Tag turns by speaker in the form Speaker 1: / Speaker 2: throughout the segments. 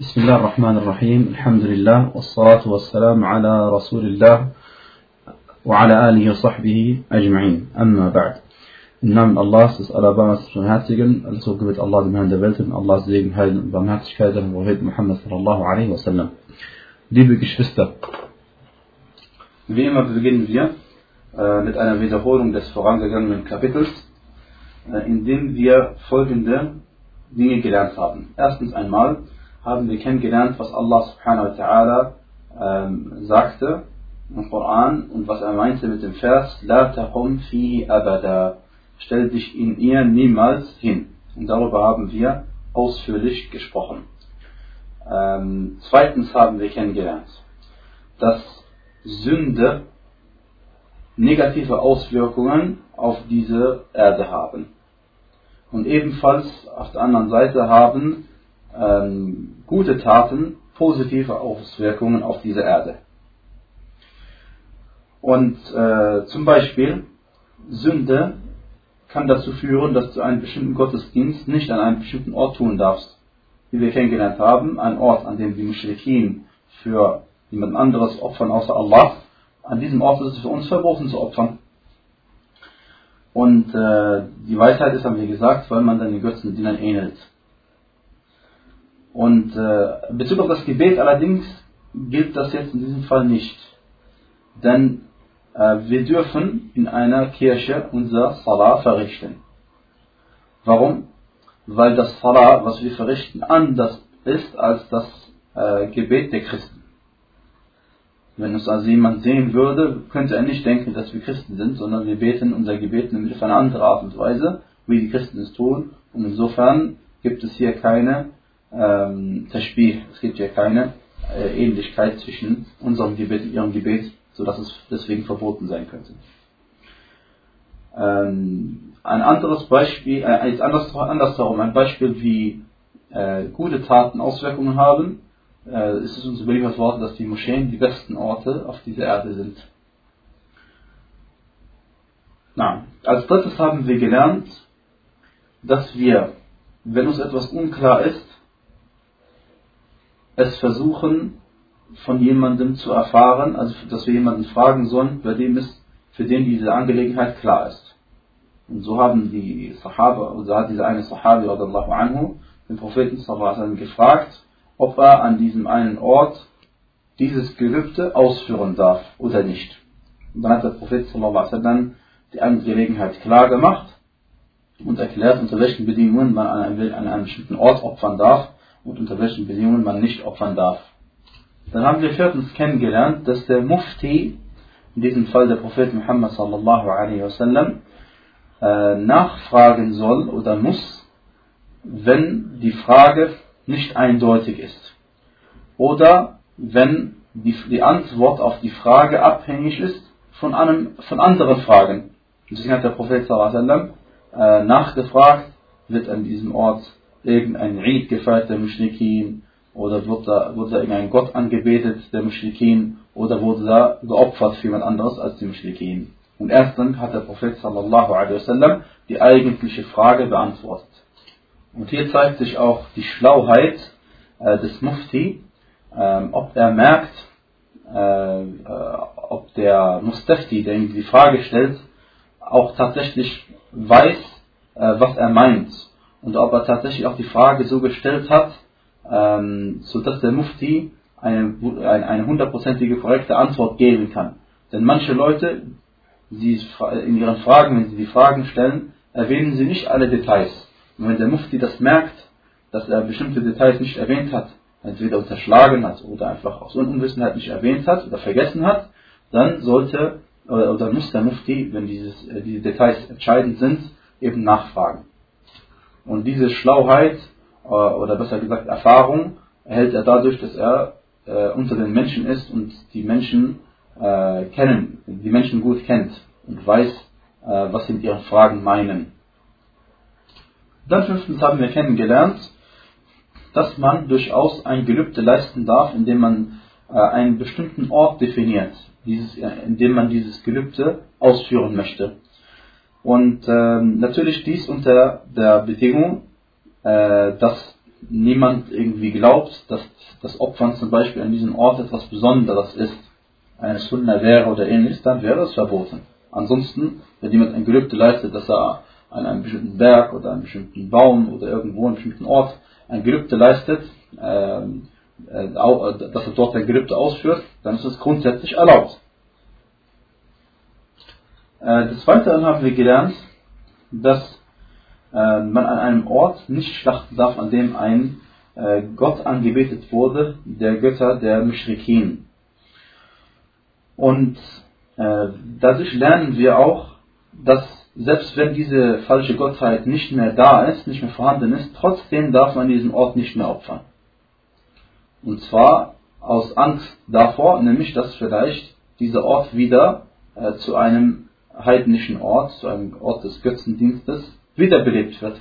Speaker 1: بسم الله الرحمن الرحيم. الحمد لله والصلاة والسلام على رسول الله وعلى آله وصحبه أجمعين. أما بعد. نعم الله سيس على بما سبحانه وتعالى الله بمهان دبلتن الله سيس بمهان تشكادن وهيد محمد صلى الله عليه وسلم دي بكش فستا Wie immer beginnen wir äh, mit einer Wiederholung des vorangegangenen Kapitels, äh, in dem wir folgende Dinge gelernt haben. Erstens einmal, haben wir kennengelernt, was Allah subhanahu wa ta'ala ähm, sagte im Koran und was er meinte mit dem Vers La taqum fihi abada stell dich in ihr niemals hin. Und darüber haben wir ausführlich gesprochen. Ähm, zweitens haben wir kennengelernt, dass Sünde negative Auswirkungen auf diese Erde haben. Und ebenfalls auf der anderen Seite haben ähm, gute Taten positive Auswirkungen auf diese Erde. Und äh, zum Beispiel Sünde kann dazu führen, dass du einen bestimmten Gottesdienst nicht an einem bestimmten Ort tun darfst. Wie wir kennengelernt haben, ein Ort, an dem die Muschrikin für jemand anderes opfern außer Allah, an diesem Ort ist es für uns verboten zu opfern. Und äh, die Weisheit ist, haben wir gesagt, weil man dann den Götzendienern ähnelt. Und äh, bezüglich auf das Gebet allerdings gilt das jetzt in diesem Fall nicht. Denn äh, wir dürfen in einer Kirche unser Salah verrichten. Warum? Weil das Salah, was wir verrichten, anders ist als das äh, Gebet der Christen. Wenn uns also jemand sehen würde, könnte er nicht denken, dass wir Christen sind, sondern wir beten unser Gebet nämlich auf eine andere Art und Weise, wie die Christen es tun. Und insofern gibt es hier keine ähm, Tashbih, es gibt hier keine äh, Ähnlichkeit zwischen unserem Gebet und ihrem Gebet sodass es deswegen verboten sein könnte. Ähm, ein anderes Beispiel, äh, ist anders, andersherum, ein Beispiel, wie äh, gute Taten Auswirkungen haben, äh, ist es uns überliefert worden, dass die Moscheen die besten Orte auf dieser Erde sind. Na, als drittes haben wir gelernt, dass wir, wenn uns etwas unklar ist, es versuchen, von jemandem zu erfahren, also dass wir jemanden fragen sollen, bei dem es, für den diese Angelegenheit klar ist. Und so haben die Sahaba, oder hat dieser eine Sahabi radallahu anhu, den Propheten sallallahu gefragt, ob er an diesem einen Ort dieses Gelübde ausführen darf oder nicht. Und dann hat der Prophet sallallahu die Angelegenheit klar gemacht und erklärt, unter welchen Bedingungen man an einem bestimmten Ort opfern darf und unter welchen Bedingungen man nicht opfern darf. Dann haben wir viertens kennengelernt, dass der Mufti, in diesem Fall der Prophet Muhammad sallallahu alaihi wasallam, äh, nachfragen soll oder muss, wenn die Frage nicht eindeutig ist. Oder wenn die, die Antwort auf die Frage abhängig ist von, einem, von anderen Fragen. Deswegen hat der Prophet sallallahu alaihi wasallam äh, nachgefragt, wird an diesem Ort irgendein Eid gefeiert der Mushrikin oder wurde da, wurde da irgendein Gott angebetet, der Mushrikin, oder wurde da geopfert für jemand anderes als die Mushrikin. Und erst dann hat der Prophet sallallahu wasallam die eigentliche Frage beantwortet. Und hier zeigt sich auch die Schlauheit äh, des Mufti, äh, ob er merkt, äh, äh, ob der Mustafti, der ihm die Frage stellt, auch tatsächlich weiß, äh, was er meint. Und ob er tatsächlich auch die Frage so gestellt hat, ähm, sodass der Mufti eine, eine hundertprozentige korrekte Antwort geben kann. Denn manche Leute, sie in ihren Fragen, wenn sie die Fragen stellen, erwähnen sie nicht alle Details. Und wenn der Mufti das merkt, dass er bestimmte Details nicht erwähnt hat, entweder unterschlagen hat oder einfach aus Unwissenheit nicht erwähnt hat oder vergessen hat, dann sollte oder, muss der Mufti, wenn dieses, äh, diese Details entscheidend sind, eben nachfragen. Und diese Schlauheit äh, oder besser gesagt Erfahrung erhält er dadurch, dass er äh, unter den Menschen ist und die Menschen äh, kennen, die Menschen gut kennt und weiß, äh, was sie mit ihren Fragen meinen. Dann fünftens haben wir kennengelernt, dass man durchaus ein Gelübde leisten darf, indem man äh, einen bestimmten Ort definiert, dieses, äh, indem man dieses Gelübde ausführen möchte. Und ähm, natürlich dies unter der Bedingung, äh, dass niemand irgendwie glaubt, dass das Opfern zum Beispiel an diesem Ort etwas Besonderes ist, eine Sunna wäre oder ähnliches, dann wäre es verboten. Ansonsten, wenn jemand ein Gelübde leistet, dass er an einem bestimmten Berg oder einem bestimmten Baum oder irgendwo an einem bestimmten Ort ein Gelübde leistet, ähm, äh, dass er dort ein Gelübde ausführt, dann ist es grundsätzlich erlaubt. Äh, des Weiteren haben wir gelernt, dass äh, man an einem Ort nicht schlachten darf, an dem ein Gott angebetet wurde, der Götter der Mushrikin. Und dadurch lernen wir auch, dass selbst wenn diese falsche Gottheit nicht mehr da ist, nicht mehr vorhanden ist, trotzdem darf man diesen Ort nicht mehr opfern. Und zwar aus Angst davor, nämlich dass vielleicht dieser Ort wieder äh, zu einem heidnischen Ort, zu einem Ort des Götzendienstes wiederbelebt wird.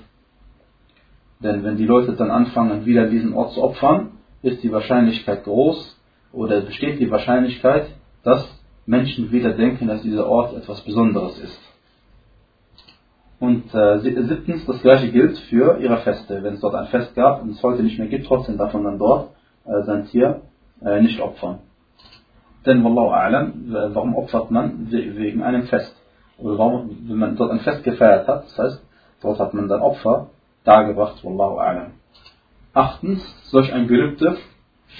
Speaker 1: Denn wenn die Leute dann anfangen, wieder diesen Ort zu opfern, ist die Wahrscheinlichkeit groß oder besteht die Wahrscheinlichkeit, dass Menschen wieder denken, dass dieser Ort etwas Besonderes ist. Und äh, siebtens, das gleiche gilt für ihre Feste. Wenn es dort ein Fest gab und es heute nicht mehr gibt, trotzdem darf man dann dort äh, sein Tier äh, nicht opfern. Denn, Wallahu A'lam, warum opfert man? Wegen einem Fest. Wenn man dort ein Fest gefeiert hat, das heißt, dort hat man dann Opfer dargebracht, Wallahu A'lam. Achtens, solch ein Gelübde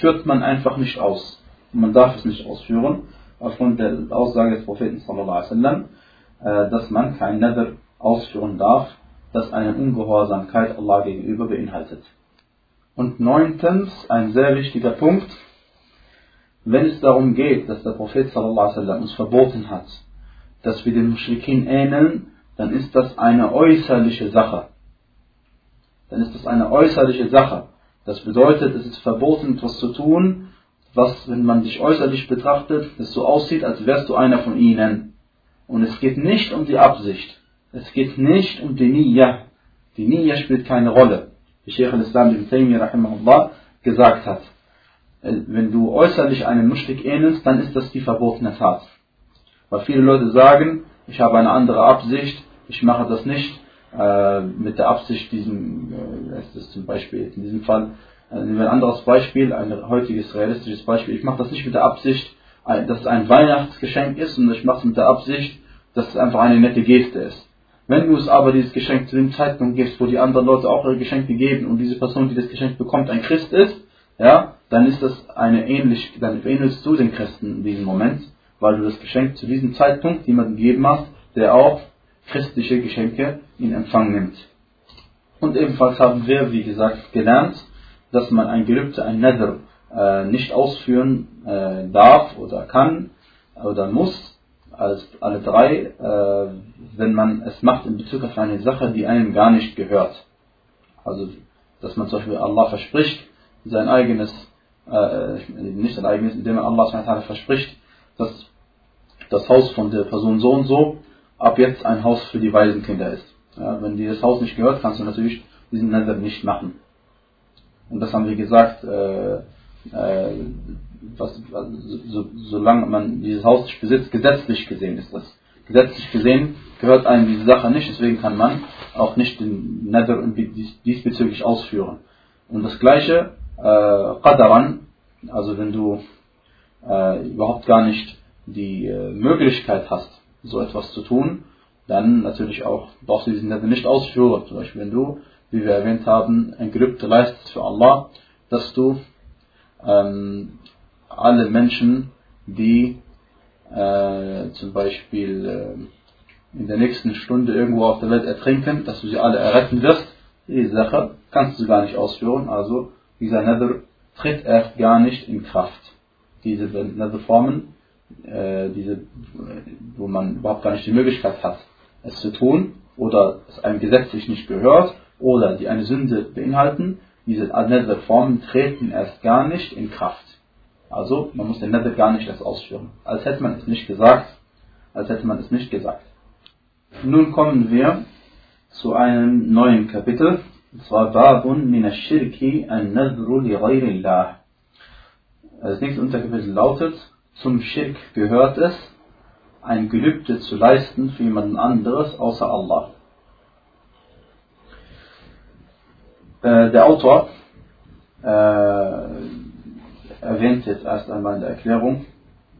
Speaker 1: führt man einfach nicht aus. Man darf es nicht ausführen, aufgrund der Aussage des Propheten sallallahu alaihi wasallam, äh, dass man kein Nether ausführen darf, das eine Ungehorsamkeit Allah gegenüber beinhaltet. Und neuntens, ein sehr wichtiger Punkt, wenn es darum geht, dass der Prophet sallam, uns verboten hat, dass wir den Mushrikin ähneln, dann ist das eine äußerliche Sache. Dann ist das eine äußerliche Sache. Das bedeutet, es ist verboten, etwas zu tun, was, wenn man dich äußerlich betrachtet, es so aussieht, als wärst du einer von ihnen. Und es geht nicht um die Absicht. Es geht nicht um die Niyya. Die Niyya spielt keine Rolle wie Sheikh al-Islam ibn Taymiyyah gesagt hat. Äh, wenn du äußerlich einen Muschrik ähnelst, dann ist das die verbotene Tat. Weil viele Leute sagen, ich habe eine andere Absicht, ich mache das nicht äh, mit der Absicht, diesen, äh, ist das zum Beispiel in diesem Fall, äh, nehmen wir ein anderes Beispiel, ein heutiges realistisches Beispiel, ich mache das nicht mit der Absicht, dass es ein Weihnachtsgeschenk ist, sondern ich mache es mit der Absicht, dass es einfach eine nette Geste ist. Wenn du es aber dieses Geschenk zu dem Zeitpunkt gibst, wo die anderen Leute auch ihre Geschenke geben und diese Person, die das Geschenk bekommt, ein Christ ist, ja, dann ist das eine ähnlich, dann ähnelst du den Christen in diesem Moment, weil du das Geschenk zu diesem Zeitpunkt jemandem gegeben hast, der auch christliche Geschenke in Empfang nimmt. Und ebenfalls haben wir, wie gesagt, gelernt, dass man ein Gelübde, ein Nether, äh, nicht ausführen äh, darf oder kann oder muss, als alle drei, äh, wenn man es macht in Bezug auf eine Sache, die einem gar nicht gehört. Also, dass man zum Beispiel Allah verspricht, sein eigenes, äh, nicht sein eigenes, indem man Allah verspricht, dass das Haus von der Person so und so ab jetzt ein Haus für die Waisenkinder ist. Ja, wenn dir das Haus nicht gehört, kannst du natürlich diesen Nether nicht machen. Und das haben wir gesagt, äh, äh, was, so, solange man dieses Haus nicht besitzt, gesetzlich gesehen ist das. Gesetzlich gesehen gehört einem diese Sache nicht, deswegen kann man auch nicht den Nether diesbezüglich ausführen. Und das gleiche, äh, Qadaran, also wenn du äh, überhaupt gar nicht die äh, Möglichkeit hast, so etwas zu tun, dann natürlich auch brauchst du diesen Nether nicht ausführen. Zum Beispiel wenn du, wie wir erwähnt haben, ein Gelübde leistest für Allah, dass du ähm, alle Menschen, die äh, zum Beispiel äh, in der nächsten Stunde irgendwo auf der Welt ertrinken, dass du sie alle erretten wirst, diese Sache kannst du gar nicht ausführen. Also dieser Nether tritt erst gar nicht in Kraft. Diese Netherformen, äh, diese, wo man überhaupt gar nicht die Möglichkeit hat, es zu tun, oder es einem gesetzlich nicht gehört, oder die eine Sünde beinhalten, diese Nether-Formen treten erst gar nicht in Kraft. Also man muss den Nether gar nicht erst ausführen. Als hätte man es nicht gesagt. Als hätte man es nicht gesagt. Nun kommen wir zu einem neuen Kapitel. Und zwar Babun min shirki an nadru li ghayrillah. Das nächste Unterkapitel lautet, zum Schirk gehört es, ein Gelübde zu leisten für jemanden anderes außer Allah. Äh, der Autor äh, erwähnt jetzt erst einmal in der Erklärung,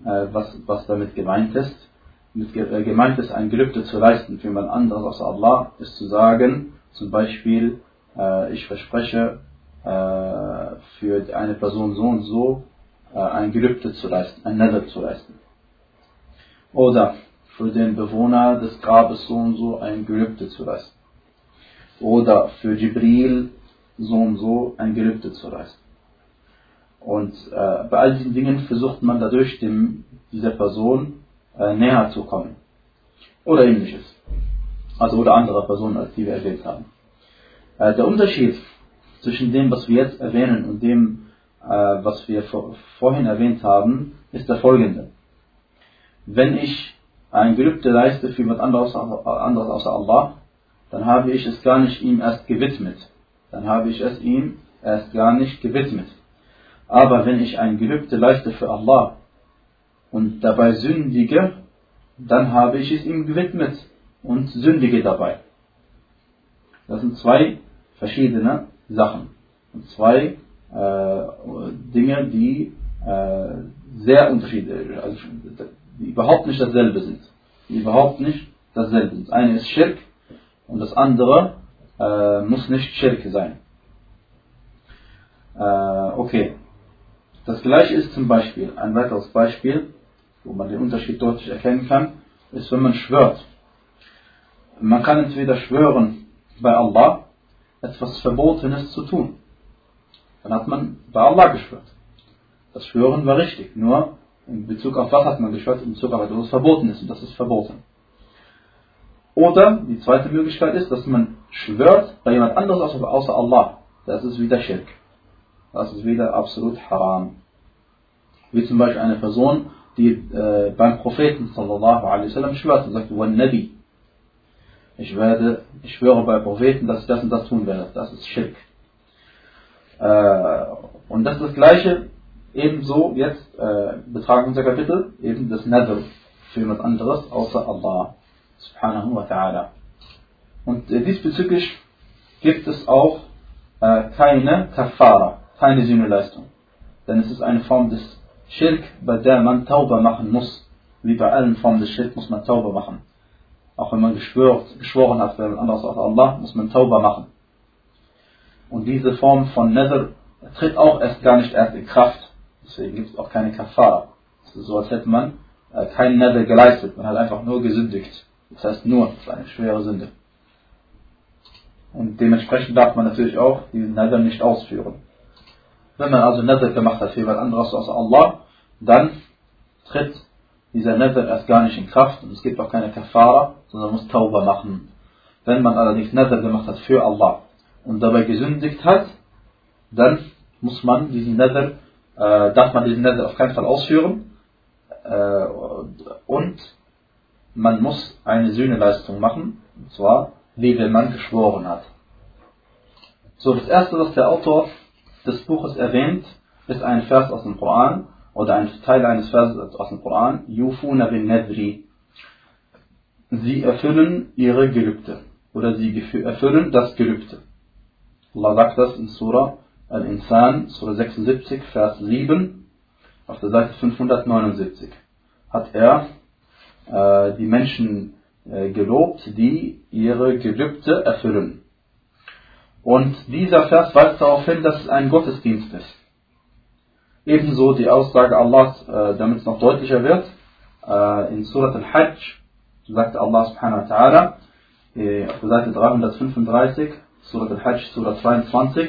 Speaker 1: äh, was, was damit gemeint ist. Mit, äh, gemeint ist, ein Gelübde zu leisten für jemand anderes außer Allah, ist zu sagen, zum Beispiel, äh, ich verspreche für eine Person so und so ein Gelübde zu leisten, ein Nether zu leisten. Oder für den Bewohner des Grabes so und so ein Gelübde zu leisten. Oder für Jibril so und so ein Gelübde zu leisten. Und äh, bei all diesen Dingen versucht man dadurch dem, dieser Person äh, näher zu kommen. Oder ähnliches. Also oder andere Personen, als die wir erwähnt haben. Äh, der Unterschied zwischen dem, was wir jetzt erwähnen und dem, äh, was wir vor, vorhin erwähnt haben, ist der folgende. Wenn ich ein Gelübde leiste für jemand anderes, anderes außer Allah, dann habe ich es gar nicht ihm erst gewidmet. Dann habe ich es ihm erst gar nicht gewidmet. Aber wenn ich ein Gelübde leiste für Allah und dabei sündige, dann habe ich es ihm gewidmet und sündige dabei. Das sind zwei verschiedene Sachen. Und zwei äh, Dinge, die äh, sehr unterschiedlich, also die überhaupt nicht dasselbe sind. Die überhaupt nicht dasselbe sind. Eine ist Schirk und das andere äh, muss nicht Schirk sein. Äh, okay. Das gleiche ist zum Beispiel, ein weiteres Beispiel, wo man den Unterschied deutlich erkennen kann, ist, wenn man schwört. Man kann entweder schwören bei Allah, etwas Verbotenes zu tun. Dann hat man bei Allah geschwört. Das Schwören war richtig, nur in Bezug auf was hat man geschwört? In Bezug auf etwas Verbotenes und das ist verboten. Oder die zweite Möglichkeit ist, dass man schwört bei jemand anderes außer Allah. Das ist wieder Schirk. Das ist wieder absolut haram. Wie zum Beispiel eine Person, die äh, beim Propheten sallallahu alaihi wasallam schwört und sagt, Nabi. Ich werde, ich schwöre bei Propheten, dass ich das und das tun werde. Das ist Schirk. Äh, und das ist das gleiche, ebenso jetzt äh, betragen unser Kapitel, eben das Nadr für jemand anderes außer Allah subhanahu wa ta'ala. Und äh, diesbezüglich gibt es auch keine Kafara, keine Sühneleistung. Denn es ist eine Form des Schirk, bei der man Tauber machen muss. Wie bei allen Formen des Schirk muss man Tauber machen. Auch wenn man geschwört, geschworen hat, wer anderes als Allah, muss man Tauber machen. Und diese Form von Nether tritt auch erst gar nicht erst in Kraft. Deswegen gibt es auch keine Kafara. Es ist so, als hätte man äh, keinen Nether geleistet. Man hat einfach nur gesündigt. Das heißt nur, das ist eine schwere Sünde. Und dementsprechend darf man natürlich auch diesen Nether nicht ausführen. Wenn man also Nether gemacht hat für jemand anderes außer Allah, dann tritt dieser Nether erst gar nicht in Kraft und es gibt auch keine Kafara, sondern muss Tauber machen. Wenn man allerdings Nether gemacht hat für Allah und dabei gesündigt hat, dann muss man diesen Nether, äh, darf man diesen Nether auf keinen Fall ausführen äh, und man muss eine Sühneleistung machen, und zwar, wie wenn man geschworen hat. So, das erste, was der Autor des Buches erwähnt, ist ein Vers aus dem Koran oder ein Teil eines Verses aus dem Koran, Yufuna bin Nadri. Sie erfüllen ihre Gelübde oder sie erfüllen das Gelübde. Allah sagt das in Surah Al-Insan, Surah 76, Vers 7, auf der Seite 579. Hat er äh, die Menschen äh, gelobt, die ihre Gelübde erfüllen. Und dieser Vers weist darauf hin, dass es ein Gottesdienst ist. Ebenso die Aussage Allahs, äh, damit es noch deutlicher wird, äh, in Surat al-Hajj sagt Allah subhanahu wa ta'ala, äh, auf der Seite 335, Surat al-Hajj, Surat 22,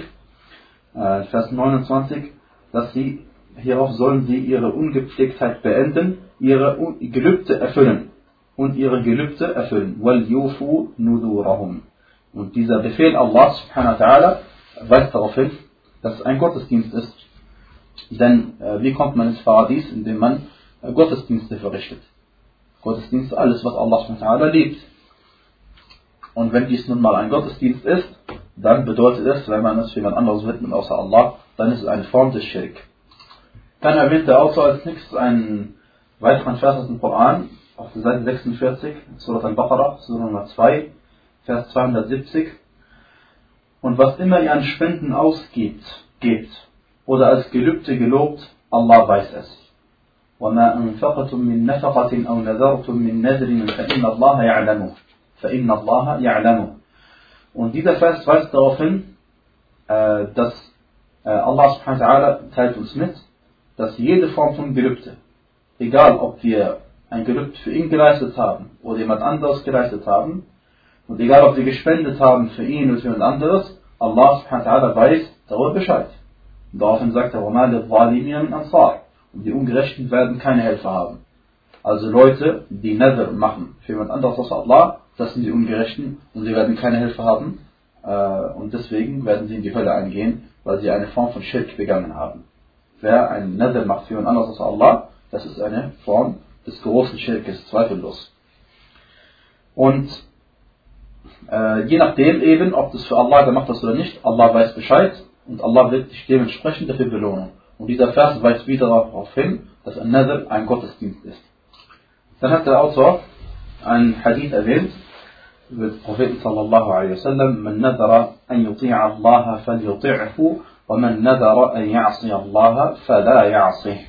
Speaker 1: äh, Vers 29, dass sie, hierauf sollen sie ihre Ungepflegtheit beenden, ihre Gelübde erfüllen und ihre Gelübde erfüllen. Und dieser Befehl Allah subhanahu wa ta'ala weist darauf hin, dass es ein Gottesdienst ist. Denn äh, wie kommt man ins Paradies? Indem man äh, Gottesdienste verrichtet. Gottesdienst ist alles, was Allah subhanahu wa ta'ala liebt. Und wenn dies nun mal ein Gottesdienst ist, dann bedeutet es, wenn man es für jemand anderes widmet außer Allah, dann ist es eine Form des Schirk. Dann erwähnt der Autor als nächstes einen weiteren Vers aus dem Koran, auf der Seite 46, Surat al-Baqarah, Surah Nummer 2, Vers 270. Und was immer ihr an Spenden ausgibt, gebt, oder als Gelübde gelobt, Allah weiß es. وما أنفقتم من نفقة أو نذرتم من نذر فإن الله يعلمه فإن الله يعلمه Und dieser Vers weist darauf hin, äh, dass äh, Allah subhanahu wa ta'ala teilt uns mit, dass jede Form von Gelübde, egal ob wir ein Gelübde für ihn geleistet haben oder jemand anderes geleistet haben, und egal ob wir gespendet haben für ihn oder für jemand anderes, Allah subhanahu wa ta'ala weiß darüber Bescheid. Und daraufhin sagt er, وَمَا لِلظَّالِمِينَ مِنْ أَنصَارٍ Und die Ungerechten werden keine Helfer haben. Also Leute, die Nether machen für jemand anderes als Allah, das sind die Ungerechten und sie werden keine Hilfe haben. Äh, und deswegen werden sie in die Hölle eingehen, weil sie eine Form von Schirk begangen haben. Wer ein Nether macht für jemand anderes als Allah, das ist eine Form des großen Schirkes, zweifellos. Und äh, je nachdem eben, ob das für Allah gemacht ist oder nicht, Allah weiß Bescheid und Allah wird dich dementsprechend dafür belohnen. Und dieser Vers weist wieder darauf hin, dass ein Nether ein Gottesdienst ist. Dann hat der Autor einen Hadith erwähnt, über den Propheten sallallahu alaihi wasallam, man nadara an yuti'a Allah falyuti'hu wa man nadara an ya'si Allah fala ya'sih.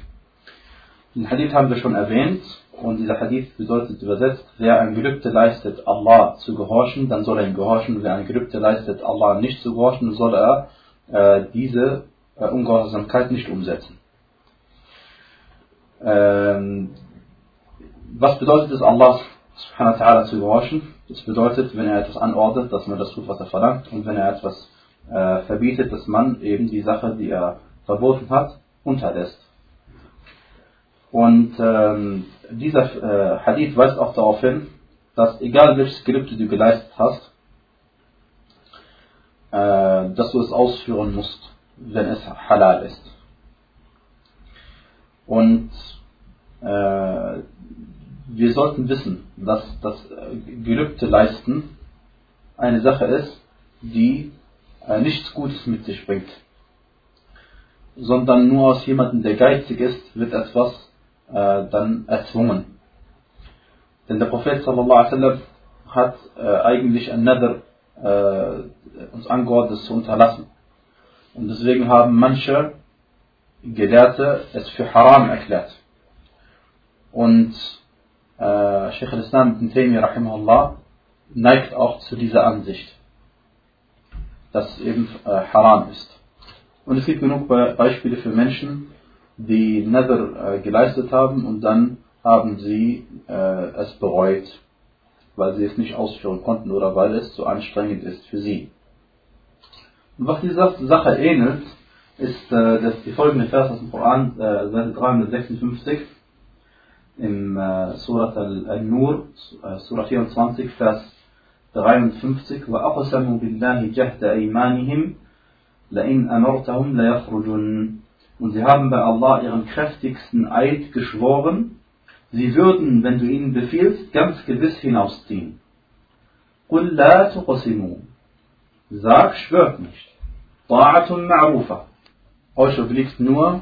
Speaker 1: Den Hadith haben wir schon erwähnt und dieser Hadith bedeutet übersetzt, wer ein Gelübde leistet, Allah zu gehorchen, dann soll er ihm gehorchen. Wer ein Gelübde leistet, Allah nicht zu gehorchen, soll er äh, diese äh, Ungehorsamkeit nicht umsetzen. Ähm, was bedeutet es, Allah subhanahu wa ta'ala zu gehorchen? Das bedeutet, wenn er etwas anordnet, dass man das tut, was er verlangt, und wenn er etwas äh, verbietet, dass man eben die Sache, die er verboten hat, unterlässt. Und ähm, dieser äh, Hadith weist auch darauf hin, dass egal welches Gelübde du geleistet hast, äh, dass du es ausführen musst, wenn es halal ist. Und äh, wir sollten wissen, dass das Gelübde leisten eine Sache ist, die äh, nichts Gutes mit sich bringt, sondern nur aus jemandem, der geizig ist, wird etwas äh, dann erzwungen. Denn der Prophet sallallahu alaihi wasallam hat äh, eigentlich ein Nether äh, uns angeordnet, zu unterlassen. Und deswegen haben manche Gelehrte es für haram erklärt. Und äh, Sheikh al-Islam ibn Taymiyyah rahimahullah neigt auch zu dieser Ansicht, dass es eben äh, haram ist. Und es gibt genug Be Beispiele für Menschen, die Nether äh, geleistet haben und dann haben sie äh, es bereut, weil sie es nicht ausführen konnten oder weil es zu anstrengend ist für sie. Und was diese Sache ähnelt, ist äh, dass die folgende Vers aus dem Koran, äh, Seite 356, im äh, Surat Al-Nur, äh, Surah 24, Vers 53, وَأَقْسَمُوا بِاللَّهِ جَهْدَ أَيْمَانِهِمْ لَإِنْ أَمَرْتَهُمْ لَيَخْرُجُنَّ Und sie haben bei Allah ihren kräftigsten Eid geschworen, sie würden, wenn du ihnen befiehlst, ganz gewiss hinausziehen. قُلْ لَا تُقْسِمُوا Sag, schwört nicht. طَاعَةٌ مَعْرُوفَةٌ Euch obliegt nur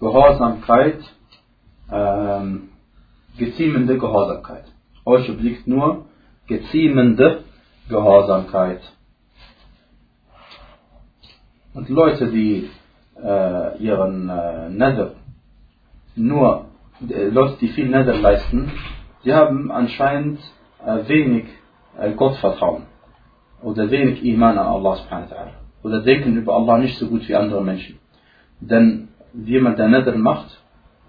Speaker 1: Gehorsamkeit, ähm, geziemende Gehorsamkeit. Euch obliegt nur geziemende Gehorsamkeit. Und Leute, die äh, ihren äh, Nether nur, äh, Leute, die viel Nether leisten, die haben anscheinend äh, wenig äh, Gottvertrauen oder wenig Iman an Allah subhanahu wa ta'ala oder denken über Allah nicht so gut wie andere Menschen. Denn jemand, der Nether macht,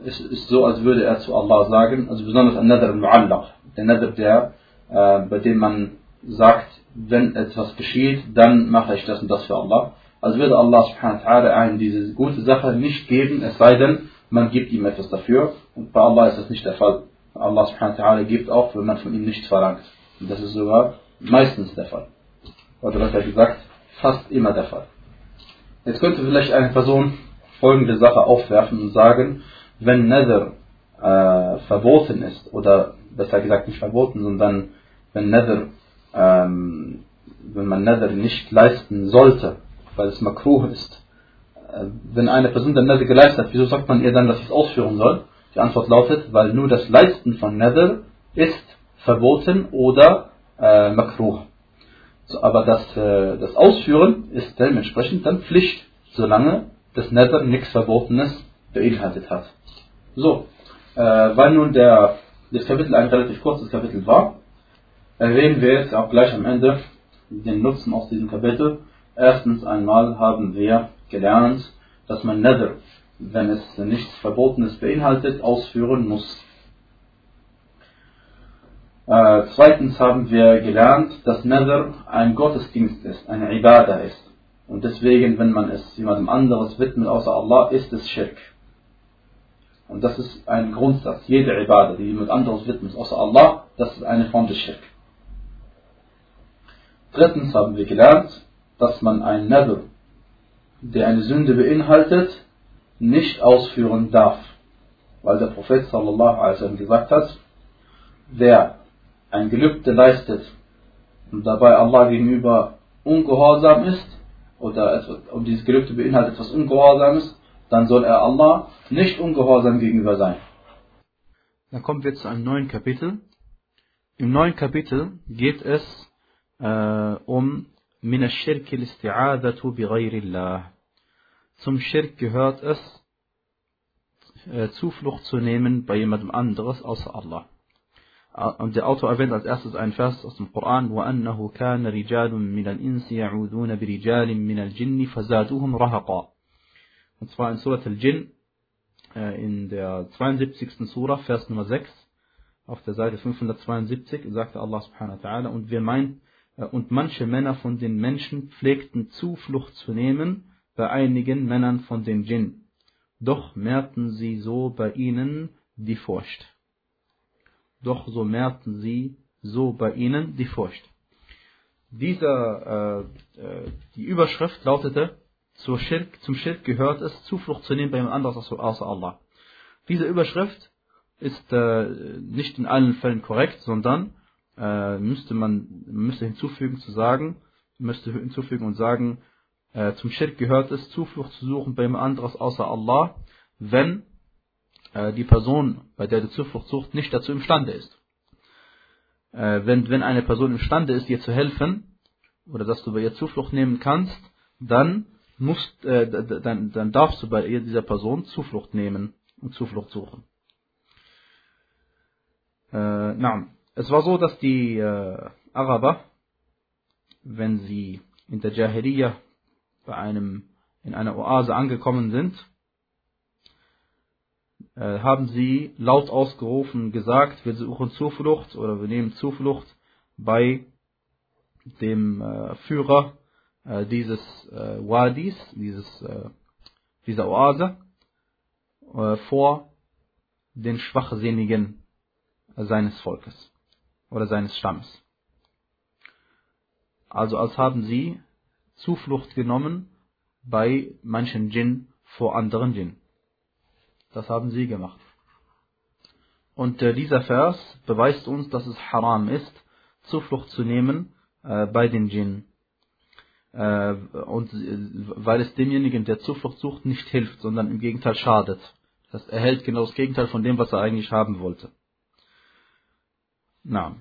Speaker 1: es ist so, als würde er zu Allah sagen, also besonders ein Nadr al-Mu'allaq, der Nadr, der, äh, bei dem man sagt, wenn etwas geschieht, dann mache ich das und das für Allah. Also würde Allah subhanahu wa einem diese gute Sache nicht geben, es sei denn, man gibt ihm etwas dafür. Und bei Allah ist das nicht der Fall. Allah subhanahu wa gibt auch, wenn man von ihm nichts verlangt. Und das ist sogar meistens der Fall. Oder was er gesagt, fast immer der Fall. Jetzt könnte vielleicht eine Person folgende Sache aufwerfen und sagen, wenn Nether äh, verboten ist, oder besser gesagt nicht verboten, sondern wenn Nether, ähm, wenn man Nether nicht leisten sollte, weil es makruh ist, äh, wenn eine Person den Nether geleistet hat, wieso sagt man ihr dann, dass sie es ausführen soll? Die Antwort lautet, weil nur das Leisten von Nether ist verboten oder äh, makruh. So, aber das, äh, das Ausführen ist dementsprechend dann Pflicht, solange das Nether nichts Verbotenes beinhaltet hat. So, äh, weil nun der, das Kapitel ein relativ kurzes Kapitel war, erwähnen wir jetzt auch gleich am Ende den Nutzen aus diesem Kapitel. Erstens einmal haben wir gelernt, dass man Nether, wenn es nichts Verbotenes beinhaltet, ausführen muss. Äh, zweitens haben wir gelernt, dass Nether ein Gottesdienst ist, eine Ibadah ist. Und deswegen, wenn man es jemandem anderes widmet außer Allah, ist es Schirk. Und das ist ein Grundsatz. Jede Ibadah, die jemand anderes widmet außer Allah, das ist eine Form des Schirk. Drittens haben wir gelernt, dass man ein Nether, der eine Sünde beinhaltet, nicht ausführen darf. Weil der Prophet sallallahu alaihi wasallam gesagt hat, wer ein Gelübde leistet und dabei Allah gegenüber ungehorsam ist, oder und dieses Gelübde beinhaltet etwas Ungehorsames, dann soll er Allah nicht ungehorsam gegenüber sein.
Speaker 2: Dann kommen wir zu einem neuen Kapitel. Im neuen Kapitel geht es äh, um من الشرك الاستعاذة بغير الله. Zum Schirk gehört es, äh, Zuflucht zu nehmen bei jemandem anderes außer Allah. Und der Autor erwähnt als erstes einen Vers aus dem Koran, وَأَنَّهُ كَانَ رِجَالٌ مِنَ الْإِنسِ يَعُوذُونَ بِرِجَالٍ مِنَ الْجِنِّ فَزَادُوهُمْ رَهَقًا und zwar in Surat al-Jinn, in der 72. Surah, Vers Nummer 6, auf der Seite 572, sagte Allah subhanahu wa ta'ala, und wir meinen, und manche Männer von den Menschen pflegten Zuflucht zu nehmen bei einigen Männern von den Djinn. Doch mehrten sie so bei ihnen die Furcht doch so mehrten sie so bei ihnen die Furcht. Dieser, äh, äh, die Überschrift lautete, zur Schirk, zum Schirk gehört es, Zuflucht zu nehmen bei jemand anderes außer Allah. Diese Überschrift ist äh, nicht in allen Fällen korrekt, sondern äh, müsste man müsste hinzufügen zu sagen, müsste hinzufügen und sagen, äh, zum Schirk gehört es, Zuflucht zu suchen bei jemand anderes außer Allah, wenn äh, die Person, bei der du Zuflucht suchst, nicht dazu imstande ist. Äh, wenn, wenn eine Person imstande ist, dir zu helfen, oder dass du bei ihr Zuflucht nehmen kannst, dann musst, äh, dann, dann darfst du bei dieser Person Zuflucht nehmen und Zuflucht suchen. Äh, es war so, dass die äh, Araber, wenn sie in der Jahiliyyah bei einem, in einer Oase angekommen sind, äh, haben sie laut ausgerufen gesagt, wir suchen Zuflucht oder wir nehmen Zuflucht bei dem äh, Führer äh, dieses äh, Wadis, dieses, äh, dieser Oase, äh, vor den Schwachsinnigen seines Volkes oder seines Stammes. Also als haben sie Zuflucht genommen bei manchen Djinn vor anderen Djinn. Das haben sie gemacht. Und äh, dieser Vers beweist uns, dass es haram ist, Zuflucht zu nehmen äh, bei den Djinn. Äh, und äh, weil es demjenigen, der Zuflucht sucht, nicht hilft, sondern im Gegenteil schadet. Das heißt, er hält genau das Gegenteil von dem, was er eigentlich haben wollte. Na.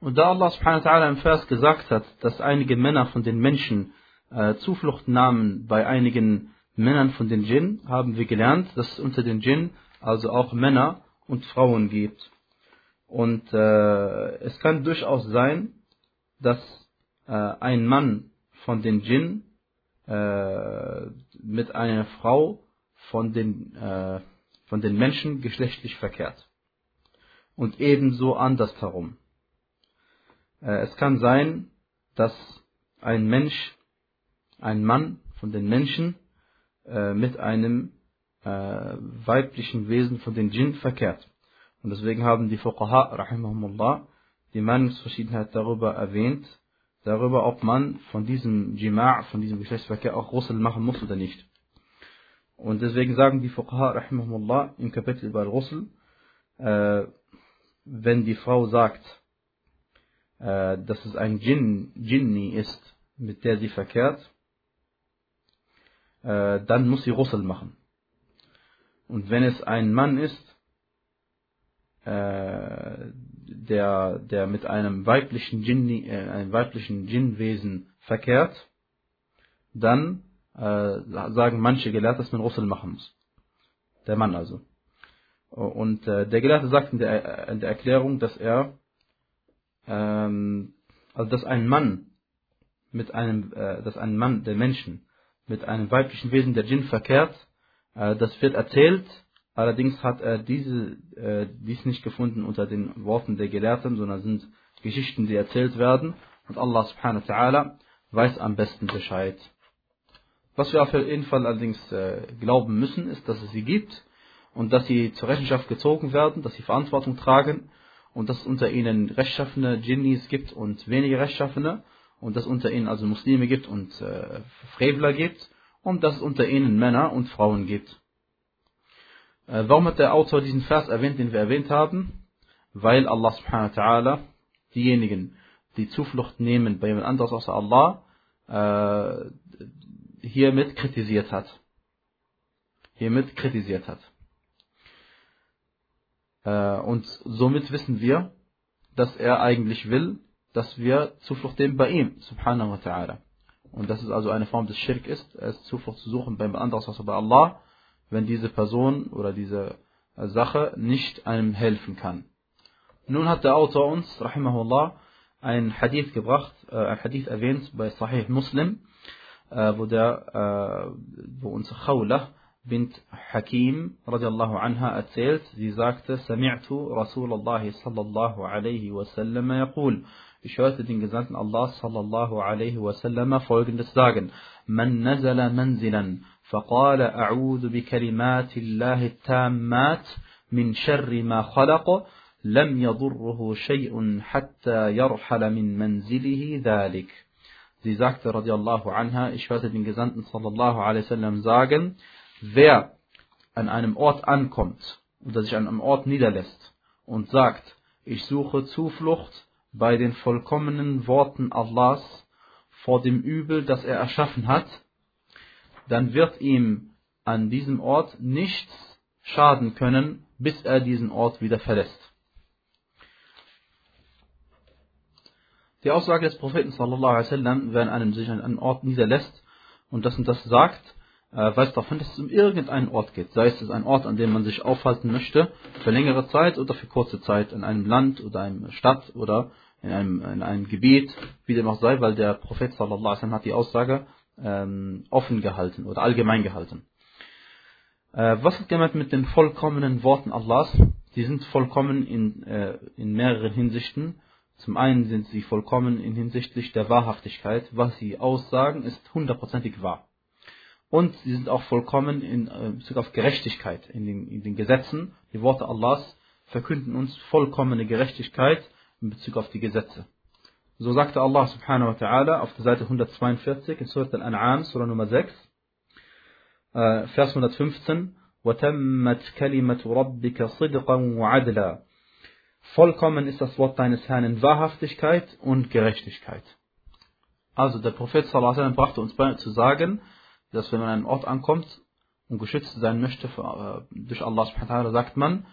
Speaker 2: Und da Allah subhanahu wa ta'ala im Vers gesagt hat, dass einige Männer von den Menschen äh, Zuflucht nahmen bei einigen Männern von den Djinn haben wir gelernt, dass es unter den Djinn also auch Männer und Frauen gibt. Und äh, es kann durchaus sein, dass äh, ein Mann von den Djinn äh, mit einer Frau von den, äh, von den Menschen geschlechtlich verkehrt. Und ebenso andersherum. Äh, es kann sein, dass ein Mensch, ein Mann von den Menschen äh, mit einem äh, weiblichen Wesen von den Djinn verkehrt. Und deswegen haben die Fuqaha, rahimahumullah, die Meinungsverschiedenheit darüber erwähnt, darüber, ob man von diesem Jima', von diesem Geschlechtsverkehr auch Russel machen muss oder nicht. Und deswegen sagen die Fuqaha, rahimahumullah, im Kapitel über Russel, äh, wenn die Frau sagt, äh, dass es ein Jinn, Jinni ist, mit der sie verkehrt, äh, dann muss sie Russel machen. Und wenn es ein Mann ist, äh, der, der mit einem weiblichen Jinni, äh, einem weiblichen Djinnwesen verkehrt, dann äh, sagen manche Gelehrte, dass man Russel machen muss. Der Mann also. Und äh, der Gelehrte sagt in der, in der Erklärung, dass er, ähm, also dass ein Mann mit einem, äh, dass ein Mann der Menschen mit einem weiblichen Wesen der Djinn verkehrt, äh, das wird erzählt, allerdings hat er diese, äh, dies nicht gefunden unter den Worten der Gelehrten, sondern sind Geschichten, die erzählt werden und Allah subhanahu wa ta'ala weiß am besten Bescheid. Was wir auf jeden Fall allerdings äh, glauben müssen, ist, dass es sie gibt und dass sie zur Rechenschaft gezogen werden, dass sie Verantwortung tragen und dass es unter ihnen rechtschaffene Djinnis gibt und wenige rechtschaffene und dass es unter ihnen also Muslime gibt und äh, Frevler gibt und dass es unter ihnen Männer und Frauen gibt. Äh, warum hat der Autor diesen Vers erwähnt, den wir erwähnt haben? Weil Allah subhanahu wa ta'ala diejenigen, die Zuflucht nehmen bei jemand anderes außer Allah, äh, hiermit kritisiert hat. Hiermit kritisiert hat. Äh, und somit wissen wir, dass er eigentlich will, dass wir Zuflucht nehmen bei ihm, subhanahu wa ta'ala. Und dass es also eine Form des Schirk ist, es Zuflucht zu suchen beim anderes außer bei Allah, wenn diese Person oder diese Sache nicht einem helfen kann. Nun hat der Autor uns, rahimahullah, ein Hadith gebracht, äh, ein Hadith erwähnt bei Sahih Muslim, äh, wo, der, äh, wo uns Khawlah bint Hakim radiallahu anha erzählt, sie sagte, Sami'tu Rasulullah sallallahu alaihi wasallam yaqul, ich hörte den Gesandten Allah sallallahu alaihi wasallam folgendes sagen, Man nazala manzilan, فقال أعوذ بكلمات الله التامات من شر ما خلق لم يضره شيء حتى يرحل من منزله ذلك. Sie sagte radiallahu anha, ich hörte den Gesandten sallallahu alaihi wasallam sagen, wer an einem Ort ankommt oder sich an einem Ort niederlässt und sagt, ich suche Zuflucht bei den vollkommenen Worten Allahs vor dem Übel, das er erschaffen hat, dann wird ihm an diesem Ort nichts schaden können, bis er diesen Ort wieder verlässt. Die Aussage des Propheten sallallahu alaihi wasallam, wenn einem sich an einem Ort niederlässt und das und das sagt, äh, weist hin, dass es um irgendeinen Ort geht. Sei es ein Ort, an dem man sich aufhalten möchte, für längere Zeit oder für kurze Zeit, in einem Land oder einer Stadt oder in einem, in einem Gebiet, wie dem auch sei, weil der Prophet sallallahu alaihi wasallam hat die Aussage ähm, offen gehalten oder allgemein gehalten. Äh, was ist gemeint mit den vollkommenen Worten Allahs? Die sind vollkommen in, äh, in mehreren Hinsichten. Zum einen sind sie vollkommen in hinsichtlich der Wahrhaftigkeit. Was sie aussagen, ist hundertprozentig wahr. Und sie sind auch vollkommen in äh, Bezug auf Gerechtigkeit in den, in den Gesetzen. Die Worte Allahs verkünden uns vollkommene Gerechtigkeit in Bezug auf die Gesetze. So sagte Allah subhanahu wa ta'ala auf der Seite 142 in Surat Al-An'am, Surah Nummer 6, äh, Vers 115, وَتَمَّتْ كَلِمَةُ رَبِّكَ صِدْقًا وَعَدْلًا Vollkommen ist das Wort deines Herrn in Wahrhaftigkeit und Gerechtigkeit. Also der Prophet sallallahu brachte uns bei zu sagen, dass wenn man an einen Ort ankommt und geschützt sein möchte für, äh, durch Allah subhanahu wa ta'ala, sagt man,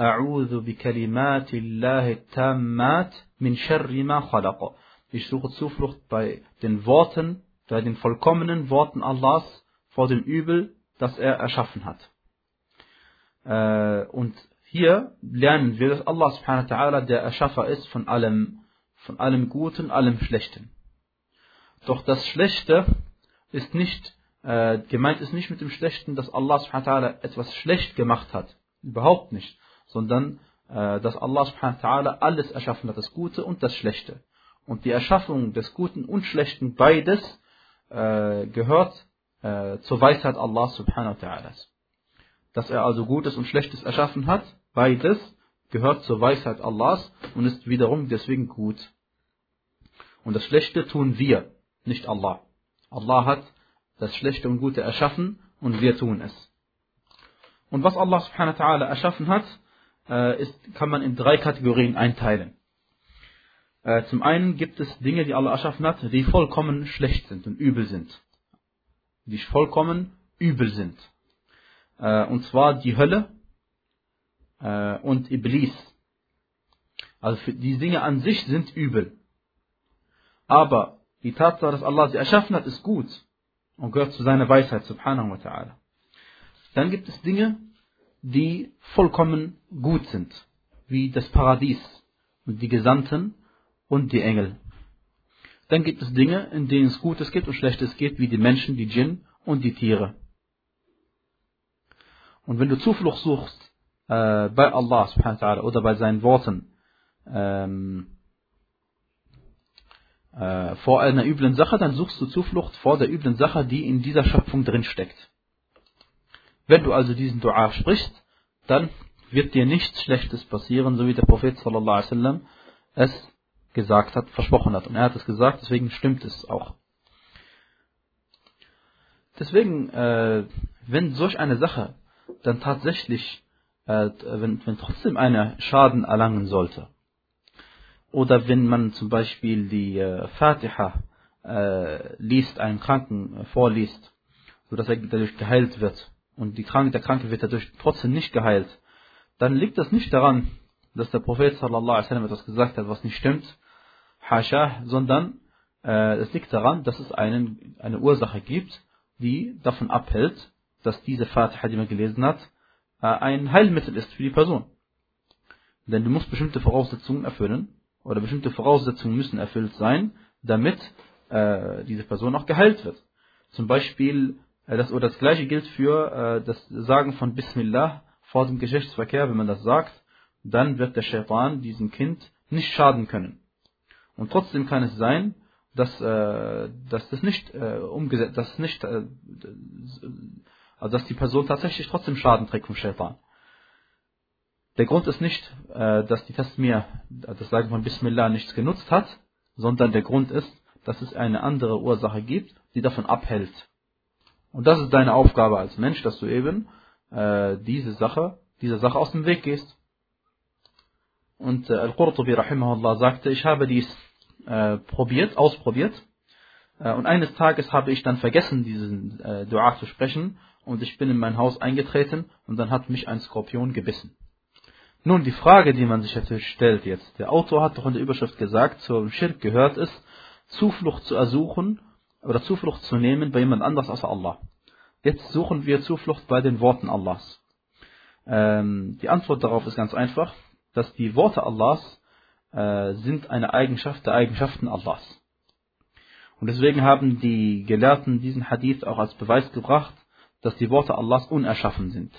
Speaker 2: أعوذ بكلمات الله التامات من شر ما خلق. Ich suche Zuflucht bei den Worten, bei den vollkommenen Worten Allahs vor dem Übel, das er erschaffen hat. Äh, und hier lernen wir, dass Allah subhanahu wa ta'ala der Erschaffer ist von allem, von allem Guten, allem Schlechten. Doch das Schlechte ist nicht, äh, gemeint ist nicht mit dem Schlechten, dass Allah subhanahu wa ta'ala etwas schlecht gemacht hat. Überhaupt nicht. Sondern, äh, dass Allah subhanahu wa ta'ala alles erschaffen hat, das Gute und das Schlechte. Und die Erschaffung des Guten und Schlechten, beides, äh, gehört äh, zur Weisheit Allah subhanahu wa ta'ala dass er also Gutes und Schlechtes erschaffen hat, beides gehört zur Weisheit Allahs und ist wiederum deswegen gut. Und das Schlechte tun wir, nicht Allah. Allah hat das Schlechte und Gute erschaffen und wir tun es. Und was Allah subhanahu wa ta'ala erschaffen hat, ist, kann man in drei Kategorien einteilen. Äh, zum einen gibt es Dinge, die Allah erschaffen hat, die vollkommen schlecht sind und übel sind. Die vollkommen übel sind. Äh, und zwar die Hölle äh, und Iblis. Also die Dinge an sich sind übel. Aber die Tatsache, dass Allah sie erschaffen hat, ist gut. und gehört zu seiner Weisheit, subhanahu wa ta'ala. Dann gibt es Dinge, die vollkommen gut sind, wie das Paradies und die Gesandten und die Engel. Dann gibt es Dinge, in denen es Gutes gibt und Schlechtes gibt, wie die Menschen, die Djinn und die Tiere. Und wenn du Zuflucht suchst äh, bei Allah subhanahu oder bei seinen Worten ähm, äh, vor einer üblen Sache, dann suchst du Zuflucht vor der üblen Sache, die in dieser Schöpfung drin steckt. Wenn du also diesen Dua sprichst, dann wird dir nichts Schlechtes passieren, so wie der Prophet sallallahu alaihi wasallam es gesagt hat, versprochen hat. Und er hat es gesagt, deswegen stimmt es auch. Deswegen, äh, wenn solch eine Sache dann tatsächlich, äh, wenn, wenn trotzdem einer Schaden erlangen sollte, oder wenn man zum Beispiel die äh, Fatiha äh, liest, einen Kranken äh, vorliest, sodass er dadurch geheilt wird, und die Kranke, der Kranke wird dadurch trotzdem nicht geheilt, dann liegt das nicht daran, dass der Prophet sallallahu alaihi wasallam etwas gesagt hat, was nicht stimmt, hasha, sondern äh, es liegt daran, dass es einen, eine Ursache gibt, die davon abhält, dass diese Fatiha, die man gelesen hat, äh, ein Heilmittel ist für die Person. Denn du musst bestimmte Voraussetzungen erfüllen, oder bestimmte Voraussetzungen müssen erfüllt sein, damit äh, diese Person auch geheilt wird. Zum Beispiel, das, oder das gleiche gilt für äh, das Sagen von Bismillah vor dem Geschlechtsverkehr, wenn man das sagt, dann wird der Shaitan diesem Kind nicht schaden können. Und trotzdem kann es sein, dass, äh, dass das nicht äh, umgesetzt, dass nicht, äh, also dass die Person tatsächlich trotzdem Schaden trägt vom Shaitan. Der Grund ist nicht, äh, dass die Tasmir, das Sagen von Bismillah, nichts genutzt hat, sondern der Grund ist, dass es eine andere Ursache gibt, die davon abhält. Und das ist deine Aufgabe als Mensch, dass du eben äh, diese Sache, dieser Sache aus dem Weg gehst. Und äh, Al-Qurtubi rahimahullah sagte, ich habe dies äh, probiert, ausprobiert. Äh, und eines Tages habe ich dann vergessen, diesen äh, Dua zu sprechen. Und ich bin in mein Haus eingetreten und dann hat mich ein Skorpion gebissen. Nun, die Frage, die man sich natürlich stellt jetzt. Der Autor hat doch in der Überschrift gesagt, zum Schirk gehört es, Zuflucht zu ersuchen oder Zuflucht zu nehmen bei jemand anders als Allah. Jetzt suchen wir Zuflucht bei den Worten Allahs. Ähm, die Antwort darauf ist ganz einfach, dass die Worte Allahs äh, sind eine Eigenschaft der Eigenschaften Allahs. Und deswegen haben die Gelehrten diesen Hadith auch als Beweis gebracht, dass die Worte Allahs unerschaffen sind.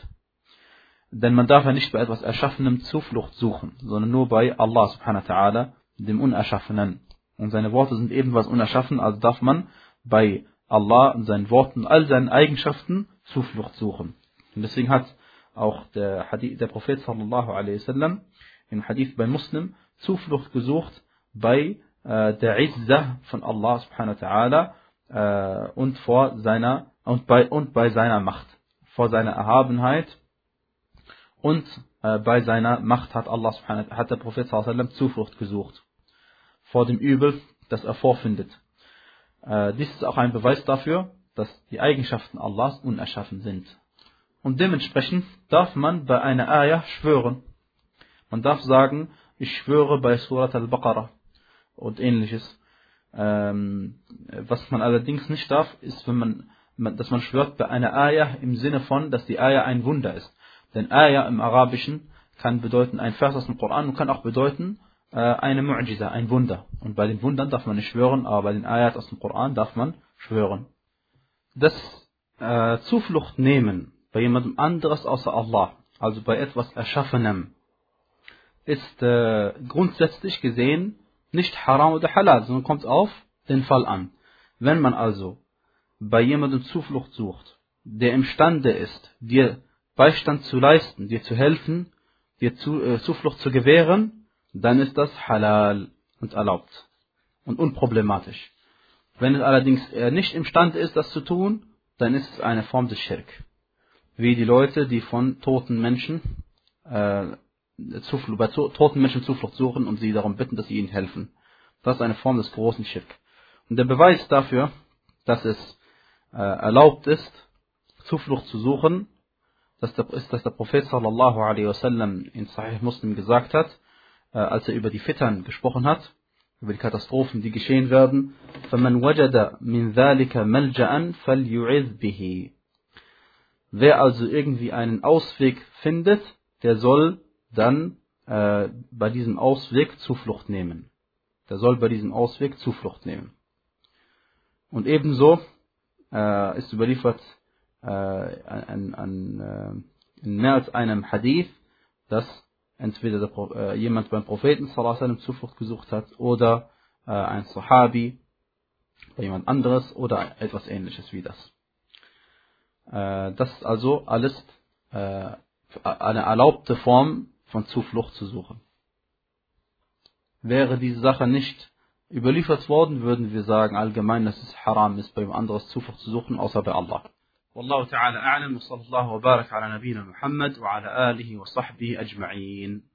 Speaker 2: Denn man darf ja nicht bei etwas Erschaffenem Zuflucht suchen, sondern nur bei Allah subhanahu wa ta'ala, dem Unerschaffenen. Und seine Worte sind ebenfalls unerschaffen, also darf man bei Allah und seinen Worten, all seinen Eigenschaften Zuflucht suchen. Und deswegen hat auch der, Hadith, der Prophet sallallahu alaihi wasallam im Hadith bei Muslim Zuflucht gesucht bei äh, der Izzah von Allah subhanahu wa ta'ala äh, und vor seiner und bei und bei seiner Macht, vor seiner Erhabenheit und äh, bei seiner Macht hat Allah subhanahu hat der Prophet sallam Zuflucht gesucht vor dem Übel, das er vorfindet. Äh, dies ist auch ein Beweis dafür, dass die Eigenschaften Allahs unerschaffen sind. Und dementsprechend darf man bei einer Ayah schwören. Man darf sagen, ich schwöre bei Surat al-Baqarah und ähnliches. Ähm, was man allerdings nicht darf, ist, wenn man, dass man schwört bei einer Ayah im Sinne von, dass die Ayah ein Wunder ist. Denn Ayah im Arabischen kann bedeuten ein Vers aus dem Koran und kann auch bedeuten eine Mu'jiza, ein Wunder. Und bei den Wundern darf man nicht schwören, aber bei den Ayat aus dem Koran darf man schwören. Das äh, Zuflucht nehmen bei jemandem anderes außer Allah, also bei etwas Erschaffenem, ist äh, grundsätzlich gesehen nicht haram oder halal, sondern kommt auf den Fall an. Wenn man also bei jemandem Zuflucht sucht, der imstande ist, dir Beistand zu leisten, dir zu helfen, dir zu, äh, Zuflucht zu gewähren, dann ist das halal und erlaubt und unproblematisch. Wenn es allerdings er nicht imstande ist, das zu tun, dann ist es eine Form des Schirk. Wie die Leute, die von toten Menschen äh, Zuflucht, bei toten Menschen Zuflucht suchen und sie darum bitten, dass sie ihnen helfen. Das ist eine Form des großen Schirk. Und der Beweis dafür, dass es äh, erlaubt ist, Zuflucht zu suchen, dass der, ist, dass der Prophet sallallahu alaihi wasallam in Sahih Muslim gesagt hat, äh, als er über die Fittern gesprochen hat, über die Katastrophen, die geschehen werden. فَمَنْ وَجَدَ مِنْ ذَلِكَ مَلْجَأً فَلْيُعِذْ بِهِ Wer also irgendwie einen Ausweg findet, der soll dann äh, bei diesem Ausweg Zuflucht nehmen. Der soll bei diesem Ausweg Zuflucht nehmen. Und ebenso äh, ist überliefert äh, an, an, äh, in mehr als einem Hadith, dass entweder der, äh, jemand beim Propheten sallam, Zuflucht gesucht hat oder äh, ein Sahabi bei jemand anderes oder etwas ähnliches wie das. Äh, das ist also alles äh, eine erlaubte Form von Zuflucht zu suchen. Wäre diese Sache nicht überliefert worden, würden wir sagen allgemein, dass es haram ist, bei jemand anderes Zuflucht zu suchen, außer bei Allah. والله تعالى أعلم وصلى الله وبارك على نبينا محمد وعلى آله وصحبه أجمعين.